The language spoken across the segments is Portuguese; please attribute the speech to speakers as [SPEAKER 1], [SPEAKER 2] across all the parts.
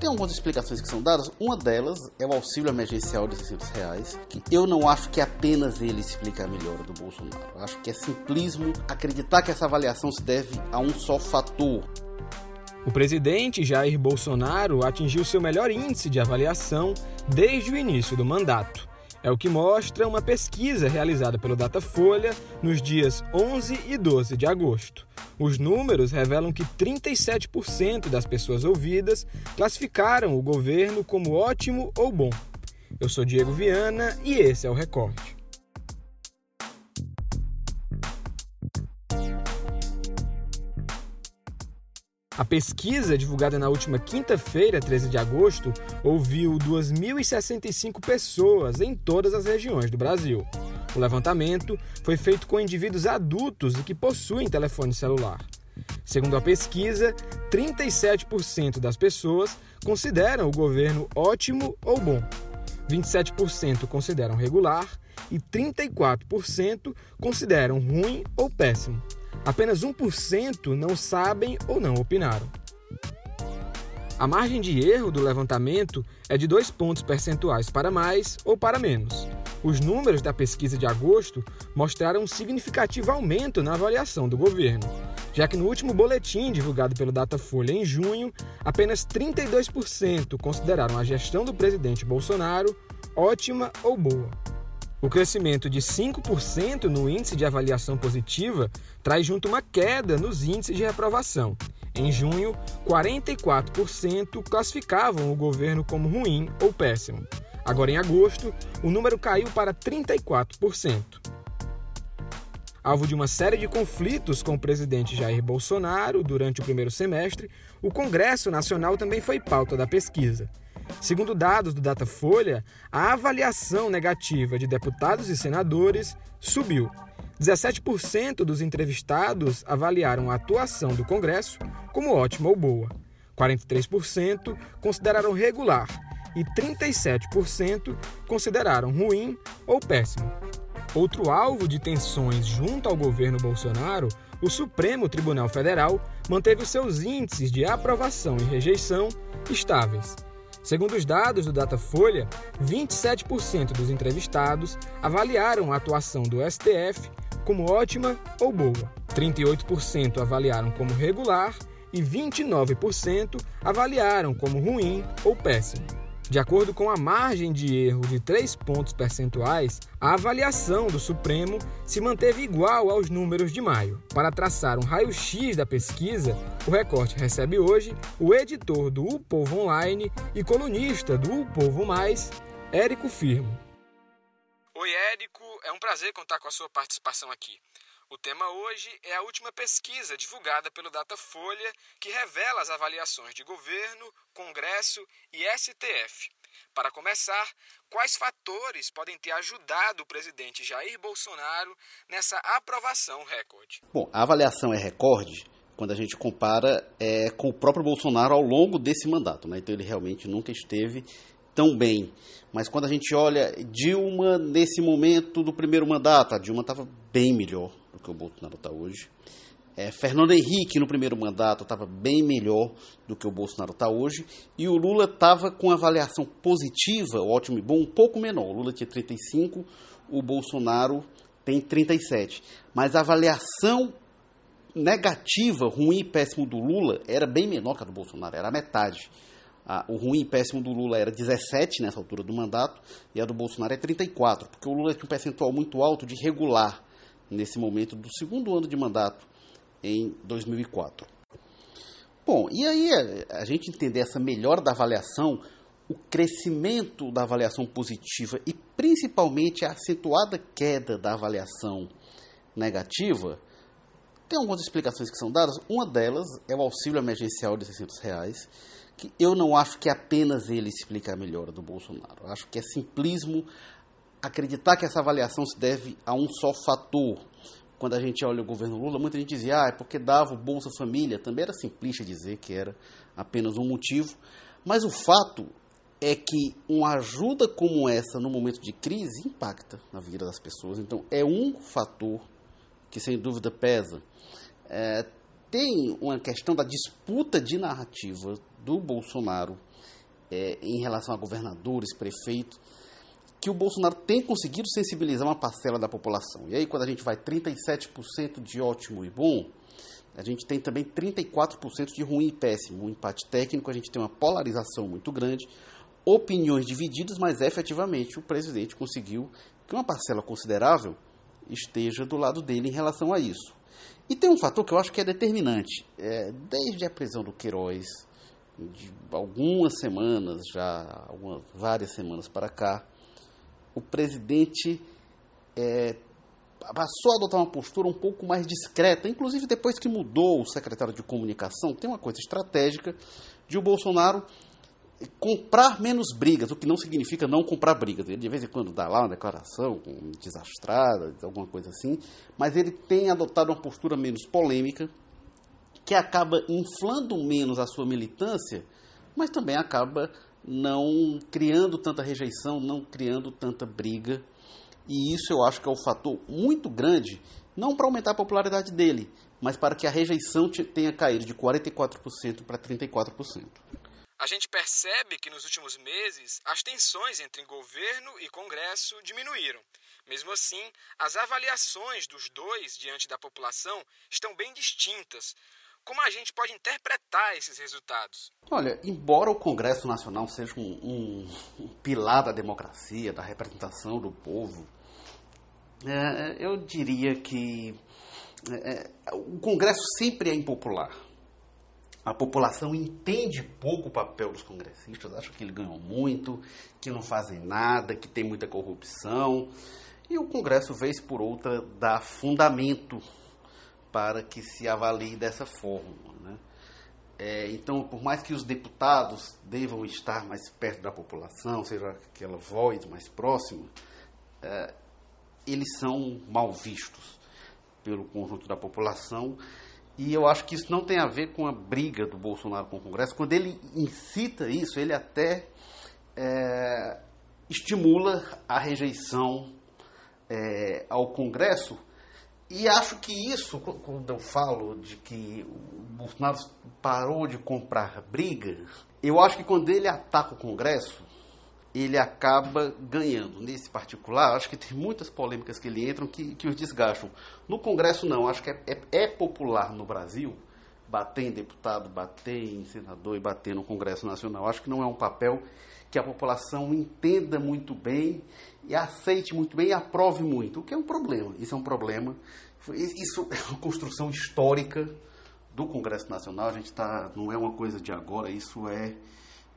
[SPEAKER 1] Tem algumas explicações que são dadas. Uma delas é o auxílio emergencial de 600 reais, que eu não acho que apenas ele explica a melhora do Bolsonaro. Eu acho que é simplismo acreditar que essa avaliação se deve a um só fator.
[SPEAKER 2] O presidente Jair Bolsonaro atingiu seu melhor índice de avaliação desde o início do mandato. É o que mostra uma pesquisa realizada pelo Datafolha nos dias 11 e 12 de agosto. Os números revelam que 37% das pessoas ouvidas classificaram o governo como ótimo ou bom. Eu sou Diego Viana e esse é o Recorte. A pesquisa, divulgada na última quinta-feira, 13 de agosto, ouviu 2.065 pessoas em todas as regiões do Brasil. O levantamento foi feito com indivíduos adultos e que possuem telefone celular. Segundo a pesquisa, 37% das pessoas consideram o governo ótimo ou bom, 27% consideram regular e 34% consideram ruim ou péssimo. Apenas 1% não sabem ou não opinaram. A margem de erro do levantamento é de dois pontos percentuais para mais ou para menos. Os números da pesquisa de agosto mostraram um significativo aumento na avaliação do governo, já que no último boletim divulgado pelo Datafolha em junho, apenas 32% consideraram a gestão do presidente Bolsonaro ótima ou boa. O crescimento de 5% no índice de avaliação positiva traz junto uma queda nos índices de reprovação. Em junho, 44% classificavam o governo como ruim ou péssimo. Agora, em agosto, o número caiu para 34%. Alvo de uma série de conflitos com o presidente Jair Bolsonaro durante o primeiro semestre, o Congresso Nacional também foi pauta da pesquisa. Segundo dados do Datafolha, a avaliação negativa de deputados e senadores subiu. 17% dos entrevistados avaliaram a atuação do Congresso como ótima ou boa. 43% consideraram regular e 37% consideraram ruim ou péssimo. Outro alvo de tensões junto ao governo Bolsonaro, o Supremo Tribunal Federal manteve os seus índices de aprovação e rejeição estáveis. Segundo os dados do Datafolha, 27% dos entrevistados avaliaram a atuação do STF como ótima ou boa, 38% avaliaram como regular e 29% avaliaram como ruim ou péssimo. De acordo com a margem de erro de 3 pontos percentuais, a avaliação do Supremo se manteve igual aos números de maio. Para traçar um raio-x da pesquisa, o recorte recebe hoje o editor do O Povo Online e colunista do O Povo Mais, Érico Firmo.
[SPEAKER 3] Oi, Érico, é um prazer contar com a sua participação aqui. O tema hoje é a última pesquisa divulgada pelo Datafolha que revela as avaliações de governo, Congresso e STF. Para começar, quais fatores podem ter ajudado o presidente Jair Bolsonaro nessa aprovação recorde?
[SPEAKER 1] Bom, a avaliação é recorde quando a gente compara é, com o próprio Bolsonaro ao longo desse mandato. Né? Então ele realmente nunca esteve tão bem. Mas quando a gente olha Dilma nesse momento do primeiro mandato, a Dilma estava bem melhor do que o Bolsonaro está hoje. É, Fernando Henrique, no primeiro mandato, estava bem melhor do que o Bolsonaro está hoje. E o Lula estava com avaliação positiva, ótimo e bom, um pouco menor. O Lula tinha 35, o Bolsonaro tem 37. Mas a avaliação negativa, ruim e péssimo do Lula era bem menor que a do Bolsonaro, era a metade. O ruim e péssimo do Lula era 17 nessa altura do mandato e a do Bolsonaro é 34, porque o Lula tinha um percentual muito alto de regular nesse momento do segundo ano de mandato, em 2004. Bom, e aí a, gente entender essa melhora da avaliação, o crescimento da avaliação positiva e principalmente a acentuada queda da avaliação negativa, tem algumas explicações que são dadas. Uma delas é o auxílio emergencial de 600 reais, que eu não acho que apenas ele explica a melhora do Bolsonaro. Eu acho que é simplismo acreditar que essa avaliação se deve a um só fator. Quando a gente olha o governo Lula, muita gente dizia, ah, é porque dava o Bolsa Família. Também era simplista dizer que era apenas um motivo. Mas o fato é que uma ajuda como essa no momento de crise impacta na vida das pessoas. Então, é um fator que sem dúvida pesa. É, tem uma questão da disputa de narrativa do Bolsonaro é, em relação a governadores, prefeitos, que o Bolsonaro tem conseguido sensibilizar uma parcela da população. E aí, quando a gente vai 37% de ótimo e bom, a gente tem também 34% de ruim e péssimo. Um empate técnico, a gente tem uma polarização muito grande, opiniões divididas, mas efetivamente o presidente conseguiu que uma parcela considerável esteja do lado dele em relação a isso. E tem um fator que eu acho que é determinante. É, desde a prisão do Queiroz, de algumas semanas, já algumas, várias semanas para cá, o presidente é, passou a adotar uma postura um pouco mais discreta, inclusive depois que mudou o secretário de comunicação, tem uma coisa estratégica de o Bolsonaro comprar menos brigas, o que não significa não comprar brigas. Ele de vez em quando dá lá uma declaração desastrada, alguma coisa assim, mas ele tem adotado uma postura menos polêmica, que acaba inflando menos a sua militância, mas também acaba não criando tanta rejeição, não criando tanta briga. E isso eu acho que é um fator muito grande, não para aumentar a popularidade dele, mas para que a rejeição tenha caído de 44% para 34%.
[SPEAKER 3] A gente percebe que nos últimos meses as tensões entre governo e Congresso diminuíram. Mesmo assim, as avaliações dos dois diante da população estão bem distintas, como a gente pode interpretar esses resultados?
[SPEAKER 1] Olha, embora o Congresso Nacional seja um, um, um pilar da democracia, da representação do povo, é, eu diria que é, é, o Congresso sempre é impopular. A população entende pouco o papel dos congressistas, acha que eles ganham muito, que não fazem nada, que tem muita corrupção. E o Congresso, vez por outra, dá fundamento para que se avalie dessa forma. Né? É, então, por mais que os deputados devam estar mais perto da população, seja aquela voz mais próxima, é, eles são mal vistos pelo conjunto da população. E eu acho que isso não tem a ver com a briga do Bolsonaro com o Congresso. Quando ele incita isso, ele até é, estimula a rejeição é, ao Congresso e acho que isso, quando eu falo de que o Bolsonaro parou de comprar briga, eu acho que quando ele ataca o Congresso, ele acaba ganhando. Nesse particular, acho que tem muitas polêmicas que ele entram que, que os desgastam. No Congresso, não. Acho que é, é, é popular no Brasil bater em deputado, bater em senador e bater no Congresso Nacional. Acho que não é um papel que a população entenda muito bem e aceite muito bem e aprove muito, o que é um problema. Isso é um problema. Isso é uma construção histórica do Congresso Nacional. A gente está, não é uma coisa de agora. Isso é,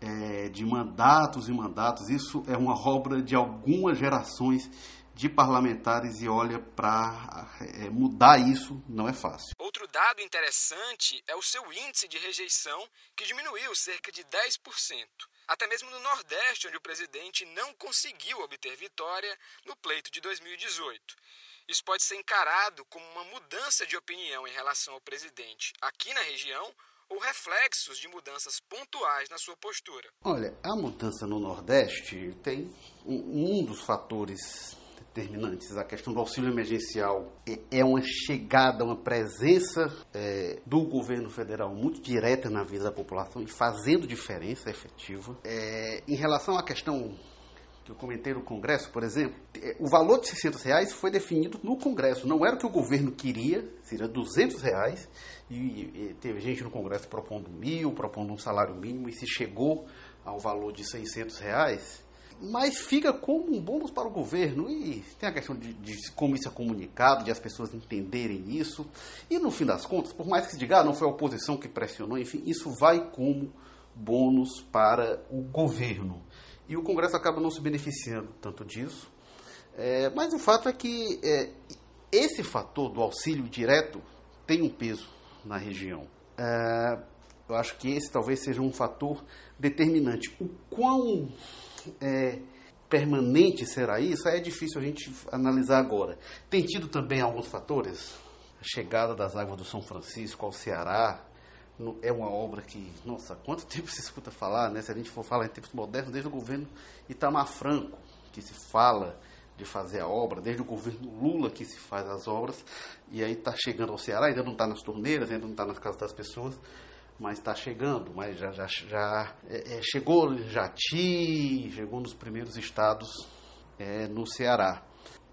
[SPEAKER 1] é de mandatos e mandatos. Isso é uma obra de algumas gerações de parlamentares e olha para é, mudar isso não é fácil.
[SPEAKER 3] Outro dado interessante é o seu índice de rejeição, que diminuiu cerca de 10%. Até mesmo no Nordeste, onde o presidente não conseguiu obter vitória no pleito de 2018. Isso pode ser encarado como uma mudança de opinião em relação ao presidente aqui na região ou reflexos de mudanças pontuais na sua postura?
[SPEAKER 1] Olha, a mudança no Nordeste tem um, um dos fatores determinantes. A questão do auxílio emergencial é, é uma chegada, uma presença é, do governo federal muito direta na vida da população e fazendo diferença efetiva. É, em relação à questão que eu comentei no Congresso, por exemplo, é, o valor de 600 reais foi definido no Congresso. Não era o que o governo queria, seria 200 reais. E, e teve gente no Congresso propondo mil, propondo um salário mínimo, e se chegou ao valor de 600 reais, mas fica como um bônus para o governo. E tem a questão de, de, como isso é comunicado, de as pessoas entenderem isso. E no fim das contas, por mais que se diga, ah, não foi a oposição que pressionou, enfim, isso vai como bônus para o governo. E o Congresso acaba não se beneficiando tanto disso. É, mas o fato é que é, esse fator do auxílio direto tem um peso na região. É, eu acho que esse talvez seja um fator determinante. O quão é, permanente será isso? É difícil a gente analisar agora. Tem tido também alguns fatores. A chegada das águas do São Francisco ao Ceará é uma obra que, nossa, quanto tempo se escuta falar, né? Se a gente for falar em tempos modernos, desde o governo Itamar Franco, que se fala de fazer a obra, desde o governo Lula que se faz as obras, e aí está chegando ao Ceará, ainda não está nas torneiras, ainda não está nas casas das pessoas, mas está chegando, mas já, já, já é, é, chegou em Jati, chegou nos primeiros estados é, no Ceará.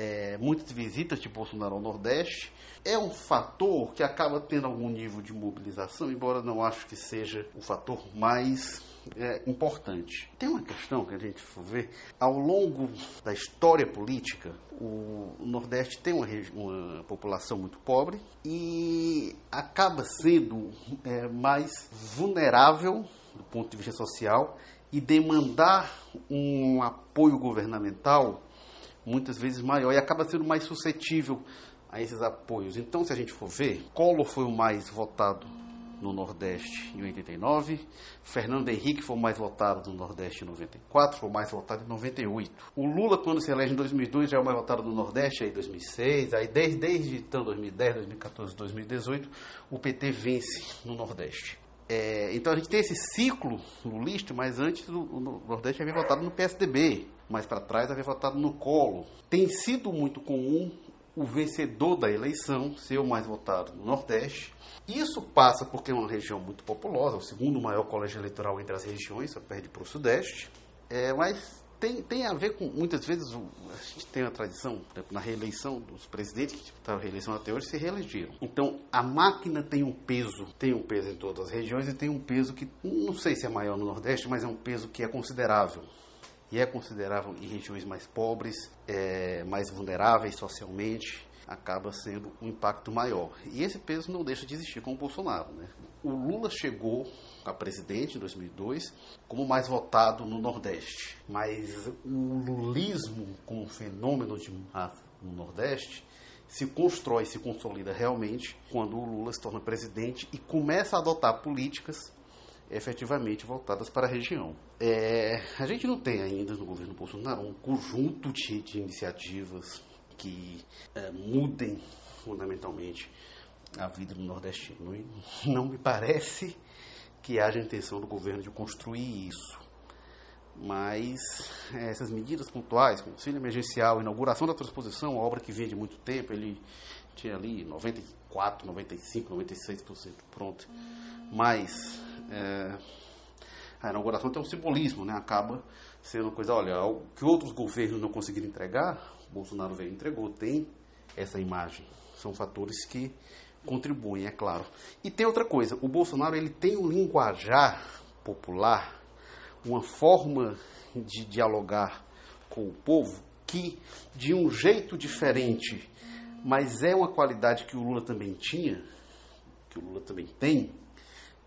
[SPEAKER 1] É, muitas visitas de Bolsonaro ao Nordeste é um fator que acaba tendo algum nível de mobilização, embora não acho que seja o fator mais é, importante. Tem uma questão que a gente for ver, ao longo da história política, o Nordeste tem uma, uma população muito pobre e acaba sendo é, mais vulnerável do ponto de vista social e demandar um apoio governamental muitas vezes maior e acaba sendo mais suscetível a esses apoios. Então, se a gente for ver, Collor foi o mais votado no Nordeste em 89, Fernando Henrique foi o mais votado no Nordeste em 94, foi o mais votado em 98. O Lula, quando se elege em 2002, já é o mais votado no Nordeste, aí em 2006, aí desde, desde então 2010, 2014, 2018, o PT vence no Nordeste. É, então a gente tem esse ciclo lulista, mas antes o, o Nordeste havia votado no PSDB, mais para trás havia votado no Colo. Tem sido muito comum o vencedor da eleição ser o mais votado no Nordeste. Isso passa porque é uma região muito populosa, o segundo maior colégio eleitoral entre as regiões, só perde para o Sudeste. É, mas tem, tem a ver com, muitas vezes, a gente tem a tradição, na reeleição dos presidentes que estavam reeleição até hoje, se reelegeram. Então, a máquina tem um peso, tem um peso em todas as regiões e tem um peso que, não sei se é maior no Nordeste, mas é um peso que é considerável e é considerável em regiões mais pobres, é, mais vulneráveis socialmente, acaba sendo um impacto maior. E esse peso não deixa de existir com o Bolsonaro. Né? O Lula chegou a presidente em 2002 como mais votado no Nordeste, mas o lulismo como fenômeno de massa no Nordeste se constrói, se consolida realmente quando o Lula se torna presidente e começa a adotar políticas efetivamente voltadas para a região. É, a gente não tem ainda no governo Bolsonaro um conjunto de, de iniciativas que é, mudem fundamentalmente a vida do nordestino. E não me parece que haja intenção do governo de construir isso. Mas é, essas medidas pontuais, como auxílio emergencial, inauguração da transposição, obra que vem de muito tempo, ele tinha ali 94, 95, 96% pronto. Mas é, a inauguração tem um simbolismo, né? acaba sendo uma coisa, olha, o que outros governos não conseguiram entregar, Bolsonaro veio entregou, tem essa imagem. São fatores que contribuem, é claro. E tem outra coisa, o Bolsonaro ele tem um linguajar popular, uma forma de dialogar com o povo que, de um jeito diferente, mas é uma qualidade que o Lula também tinha, que o Lula também tem,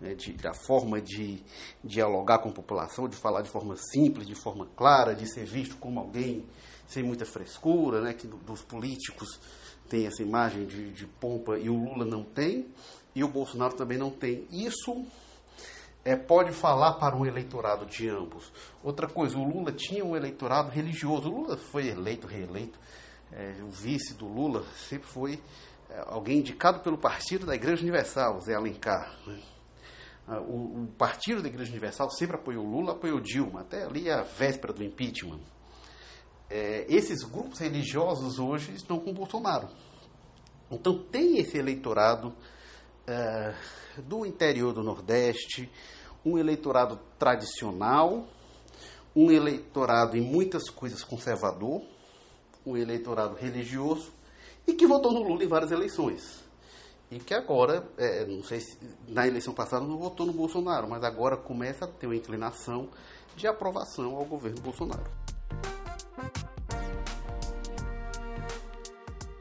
[SPEAKER 1] né, de, da forma de dialogar com a população, de falar de forma simples, de forma clara, de ser visto como alguém sem muita frescura, né, que dos políticos tem essa imagem de, de pompa e o Lula não tem, e o Bolsonaro também não tem. Isso é, pode falar para um eleitorado de ambos. Outra coisa, o Lula tinha um eleitorado religioso. O Lula foi eleito, reeleito. É, o vice do Lula sempre foi é, alguém indicado pelo partido da Igreja Universal, Zé Alencar. Né? Ah, o, o, partido da Igreja Universal sempre apoiou Lula, apoiou Dilma, até ali a véspera do impeachment. É, esses grupos religiosos hoje estão com Bolsonaro. Então tem esse eleitorado é, do interior do Nordeste, um eleitorado tradicional, um eleitorado em muitas coisas conservador, um eleitorado religioso e que votou no Lula em várias eleições e que agora, é, não sei se na eleição passada não votou no Bolsonaro, mas agora começa a ter uma inclinação de aprovação ao governo Bolsonaro.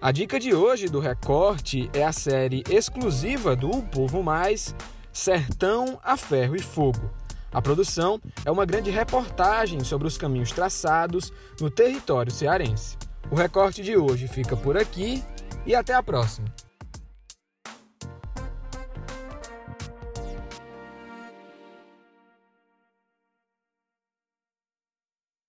[SPEAKER 2] A dica de hoje do Recorte é a série exclusiva do o Povo Mais, Sertão a Ferro e Fogo. A produção é uma grande reportagem sobre os caminhos traçados no território cearense. O recorte de hoje fica por aqui e até a próxima.